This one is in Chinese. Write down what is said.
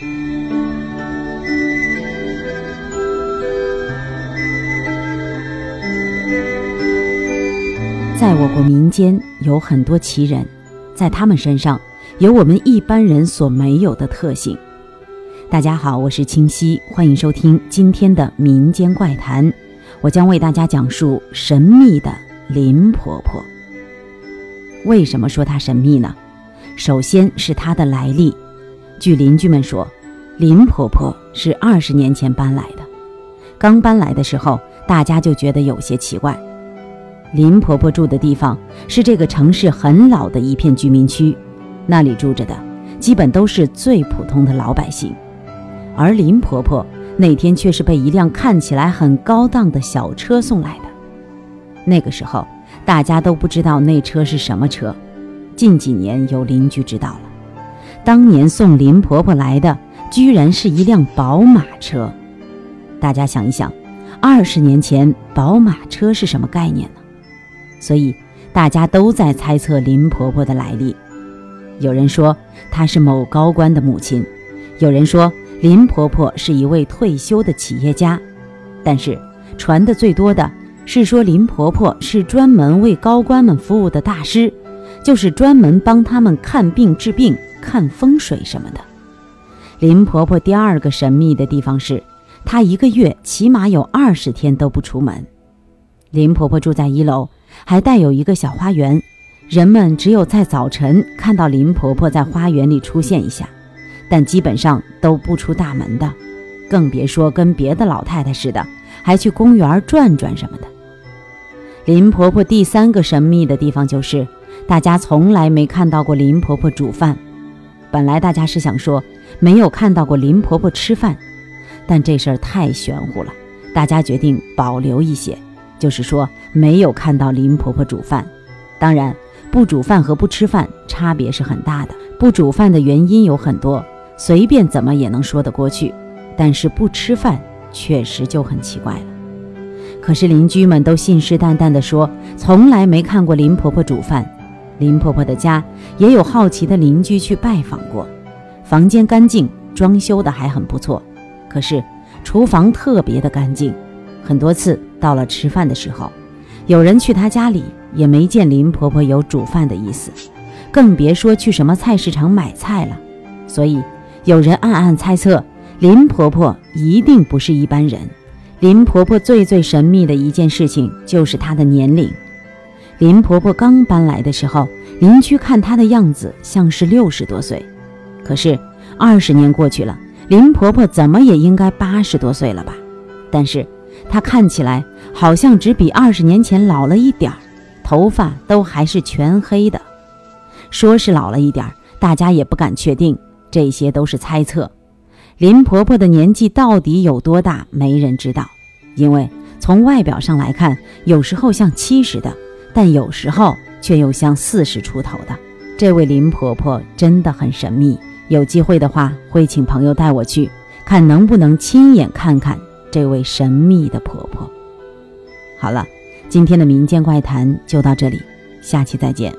在我国民间有很多奇人，在他们身上有我们一般人所没有的特性。大家好，我是清溪，欢迎收听今天的民间怪谈。我将为大家讲述神秘的林婆婆。为什么说她神秘呢？首先是她的来历。据邻居们说，林婆婆是二十年前搬来的。刚搬来的时候，大家就觉得有些奇怪。林婆婆住的地方是这个城市很老的一片居民区，那里住着的基本都是最普通的老百姓，而林婆婆那天却是被一辆看起来很高档的小车送来的。那个时候大家都不知道那车是什么车，近几年有邻居知道了，当年送林婆婆来的居然是一辆宝马车。大家想一想，二十年前宝马车是什么概念呢？所以，大家都在猜测林婆婆的来历。有人说她是某高官的母亲，有人说林婆婆是一位退休的企业家，但是传的最多的是说林婆婆是专门为高官们服务的大师，就是专门帮他们看病治病、看风水什么的。林婆婆第二个神秘的地方是，她一个月起码有二十天都不出门。林婆婆住在一楼。还带有一个小花园，人们只有在早晨看到林婆婆在花园里出现一下，但基本上都不出大门的，更别说跟别的老太太似的，还去公园转转什么的。林婆婆第三个神秘的地方就是，大家从来没看到过林婆婆煮饭。本来大家是想说没有看到过林婆婆吃饭，但这事儿太玄乎了，大家决定保留一些。就是说，没有看到林婆婆煮饭。当然，不煮饭和不吃饭差别是很大的。不煮饭的原因有很多，随便怎么也能说得过去。但是不吃饭确实就很奇怪了。可是邻居们都信誓旦旦地说，从来没看过林婆婆煮饭。林婆婆的家也有好奇的邻居去拜访过，房间干净，装修的还很不错。可是厨房特别的干净，很多次。到了吃饭的时候，有人去她家里，也没见林婆婆有煮饭的意思，更别说去什么菜市场买菜了。所以有人暗暗猜测，林婆婆一定不是一般人。林婆婆最最神秘的一件事情就是她的年龄。林婆婆刚搬来的时候，邻居看她的样子像是六十多岁，可是二十年过去了，林婆婆怎么也应该八十多岁了吧？但是。她看起来好像只比二十年前老了一点儿，头发都还是全黑的。说是老了一点儿，大家也不敢确定，这些都是猜测。林婆婆的年纪到底有多大，没人知道。因为从外表上来看，有时候像七十的，但有时候却又像四十出头的。这位林婆婆真的很神秘，有机会的话会请朋友带我去，看能不能亲眼看看。这位神秘的婆婆。好了，今天的民间怪谈就到这里，下期再见。